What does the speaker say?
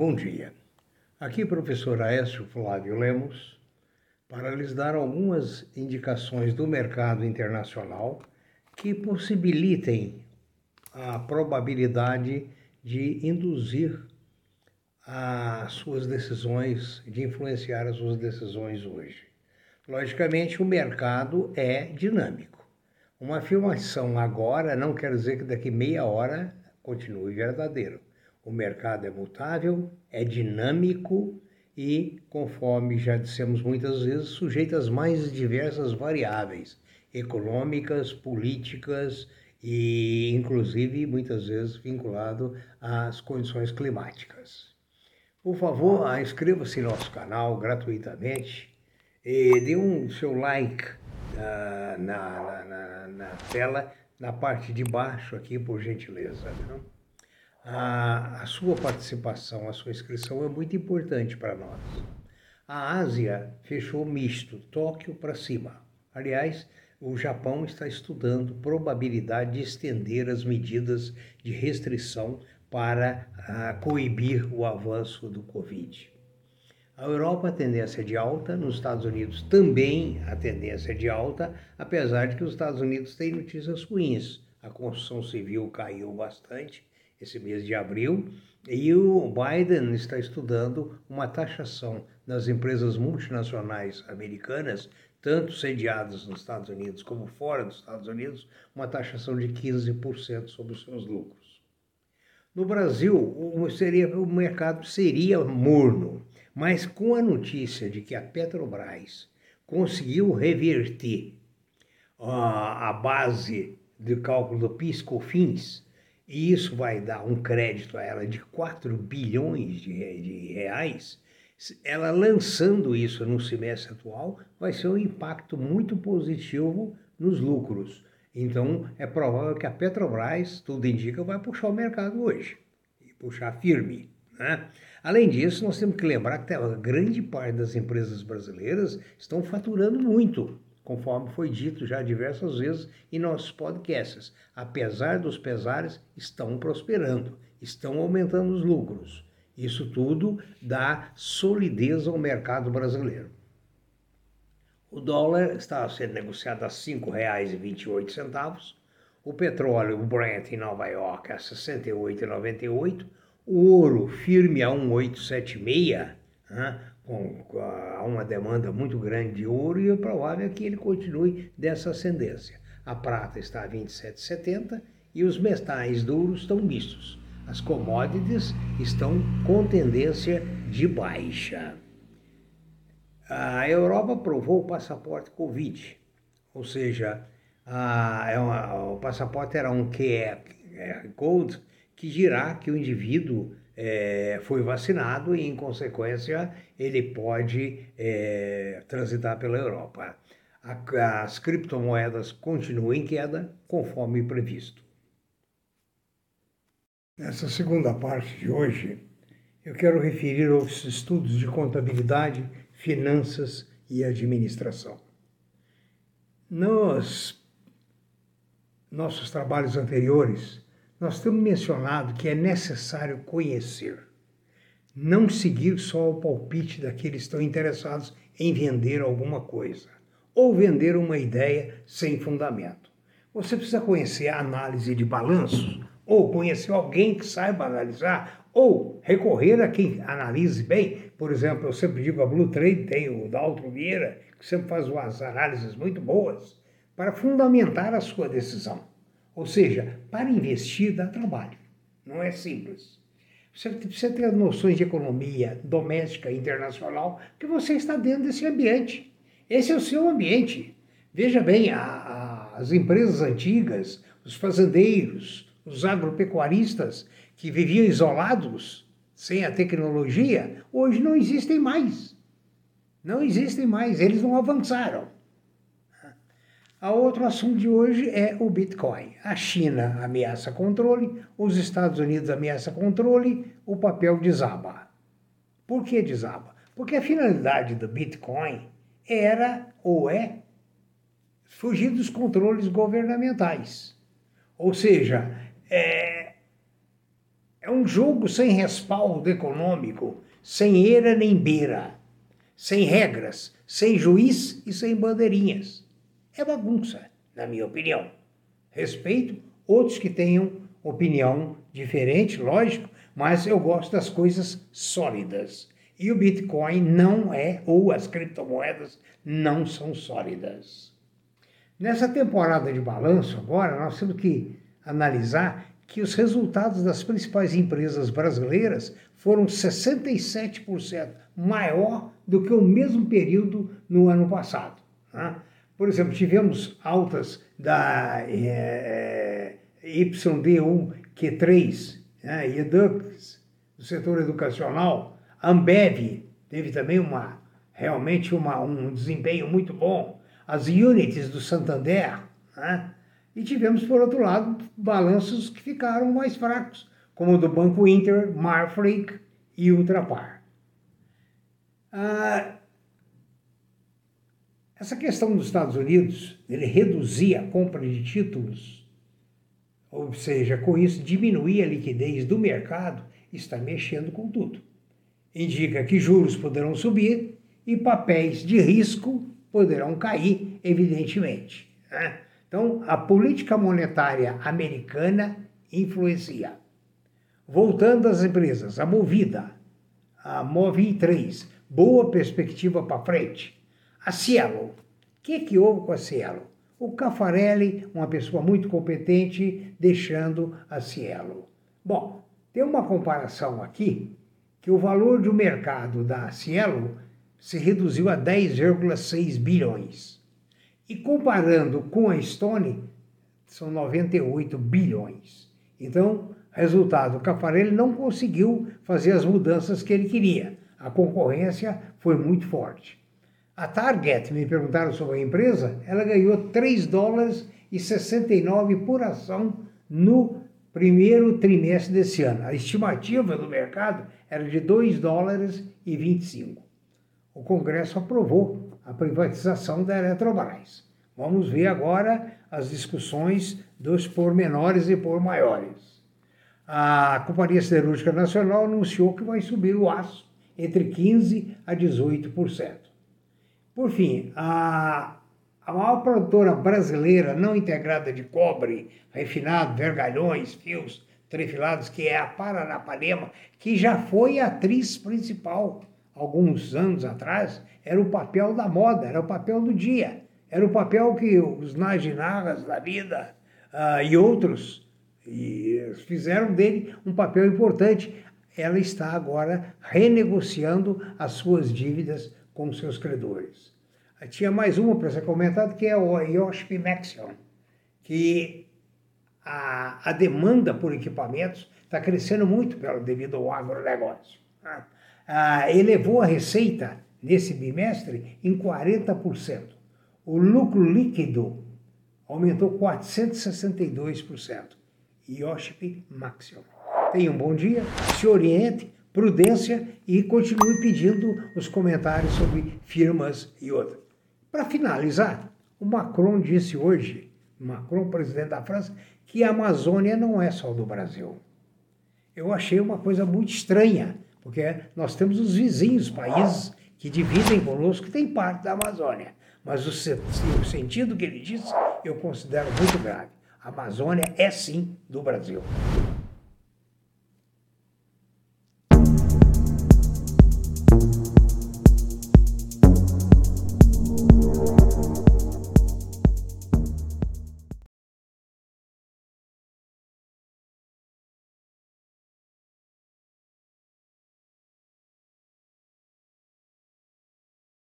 Bom dia. Aqui professor Aécio Flávio Lemos para lhes dar algumas indicações do mercado internacional que possibilitem a probabilidade de induzir as suas decisões, de influenciar as suas decisões hoje. Logicamente, o mercado é dinâmico. Uma afirmação agora não quer dizer que daqui meia hora continue verdadeiro. O mercado é mutável, é dinâmico e, conforme já dissemos muitas vezes, sujeito às mais diversas variáveis econômicas, políticas e, inclusive, muitas vezes vinculado às condições climáticas. Por favor, inscreva-se no nosso canal gratuitamente e dê um seu like uh, na, na, na, tela, na parte de baixo aqui, por gentileza. Viu? A, a sua participação, a sua inscrição é muito importante para nós. A Ásia fechou misto, Tóquio para cima. Aliás, o Japão está estudando probabilidade de estender as medidas de restrição para coibir o avanço do Covid. A Europa a tendência é de alta, nos Estados Unidos também a tendência é de alta, apesar de que os Estados Unidos têm notícias ruins. A construção civil caiu bastante esse mês de abril e o Biden está estudando uma taxação das empresas multinacionais americanas, tanto sediadas nos Estados Unidos como fora dos Estados Unidos, uma taxação de 15% sobre os seus lucros. No Brasil, o, seria, o mercado seria morno mas com a notícia de que a Petrobras conseguiu reverter a base de cálculo do PIS/COFINS, e isso vai dar um crédito a ela de 4 bilhões de, reais, ela lançando isso no semestre atual, vai ser um impacto muito positivo nos lucros. Então, é provável que a Petrobras, tudo indica, vai puxar o mercado hoje, e puxar firme. Né? Além disso, nós temos que lembrar que a grande parte das empresas brasileiras estão faturando muito, conforme foi dito já diversas vezes em nossos podcasts. Apesar dos pesares, estão prosperando, estão aumentando os lucros. Isso tudo dá solidez ao mercado brasileiro. O dólar está sendo negociado a R$ 5,28. O petróleo, o Brent em Nova York, a R$ 68,98 o ouro firme a 1876, né, com, a, uma demanda muito grande de ouro, e é provável que ele continue dessa ascendência. A prata está a 27,70 e os metais duros estão mistos. As commodities estão com tendência de baixa. A Europa aprovou o passaporte Covid, ou seja, a, é uma, o passaporte era um QR Code que dirá que o indivíduo é, foi vacinado e, em consequência, ele pode é, transitar pela Europa. A, as criptomoedas continuam em queda, conforme previsto. Nessa segunda parte de hoje, eu quero referir aos estudos de contabilidade, finanças e administração. Nos nossos trabalhos anteriores, nós temos mencionado que é necessário conhecer, não seguir só o palpite daqueles que estão interessados em vender alguma coisa ou vender uma ideia sem fundamento. Você precisa conhecer a análise de balanços ou conhecer alguém que saiba analisar ou recorrer a quem analise bem. Por exemplo, eu sempre digo a Blue Trade tem o Daltro Vieira, que sempre faz umas análises muito boas para fundamentar a sua decisão. Ou seja, para investir dá trabalho, não é simples. Você precisa ter noções de economia doméstica e internacional, que você está dentro desse ambiente. Esse é o seu ambiente. Veja bem, a, a, as empresas antigas, os fazendeiros, os agropecuaristas que viviam isolados, sem a tecnologia, hoje não existem mais. Não existem mais, eles não avançaram. A outro assunto de hoje é o Bitcoin. A China ameaça controle, os Estados Unidos ameaça controle, o papel desaba. Por que desaba? Porque a finalidade do Bitcoin era ou é fugir dos controles governamentais. Ou seja, é, É um jogo sem respaldo econômico, sem eira nem beira, sem regras, sem juiz e sem bandeirinhas. É bagunça, na minha opinião. Respeito outros que tenham opinião diferente, lógico, mas eu gosto das coisas sólidas. E o Bitcoin não é, ou as criptomoedas não são sólidas. Nessa temporada de balanço, agora, nós temos que analisar que os resultados das principais empresas brasileiras foram 67% maior do que o mesmo período no ano passado. Né? Por exemplo, tivemos altas da é, YD1Q3, né? Edux, do setor educacional, Ambev teve também uma realmente uma, um desempenho muito bom, as units do Santander, né? E tivemos, por outro lado, balanços que ficaram mais fracos, como o do Banco Inter, Marfrig e Ultrapar. Ah, essa questão dos Estados Unidos, ele reduzir a compra de títulos, ou seja, com isso diminuir a liquidez do mercado, está mexendo com tudo. Indica que juros poderão subir e papéis de risco poderão cair, evidentemente. Né? Então, a política monetária americana influencia. Voltando às empresas, a Movida, a Movi 3, boa perspectiva para frente. A Cielo, o que, que houve com a Cielo? O Cafarelli, uma pessoa muito competente, deixando a Cielo. Bom, tem uma comparação aqui que o valor do mercado da Cielo se reduziu a 10,6 bilhões. E comparando com a Stone, são 98 bilhões. Então, resultado, o Cafarelli não conseguiu fazer as mudanças que ele queria. A concorrência foi muito forte. A Target, me perguntaram sobre a empresa, ela ganhou 3 dólares e 69 por ação no primeiro trimestre desse ano. A estimativa do mercado era de 2 dólares e 25. O Congresso aprovou a privatização da Eletrobras. Vamos ver agora as discussões dos pormenores e por maiores. A Companhia Siderúrgica Nacional anunciou que vai subir o aço entre 15% a 18%. Por fim, a, a maior produtora brasileira não integrada de cobre, refinado, vergalhões, fios trefilados, que é a Paranapanema, que já foi atriz principal alguns anos atrás, era o papel da moda, era o papel do dia. Era o papel que os Najinagas da vida uh, e outros e fizeram dele um papel importante. Ela está agora renegociando as suas dívidas com seus credores. Tinha mais uma para ser comentada, que é o Yoshpi Maxion, que a, a demanda por equipamentos está crescendo muito devido ao agronegócio. Né? Ah, elevou a receita nesse bimestre em 40%. O lucro líquido aumentou 462%. Yoship Maximum. Tenha um bom dia, se oriente, prudência e continue pedindo os comentários sobre firmas e outras. Para finalizar, o Macron disse hoje, Macron, presidente da França, que a Amazônia não é só do Brasil. Eu achei uma coisa muito estranha porque nós temos os vizinhos países que dividem conosco, que tem parte da Amazônia. Mas o, o sentido que ele disse eu considero muito grave. A Amazônia é sim do Brasil.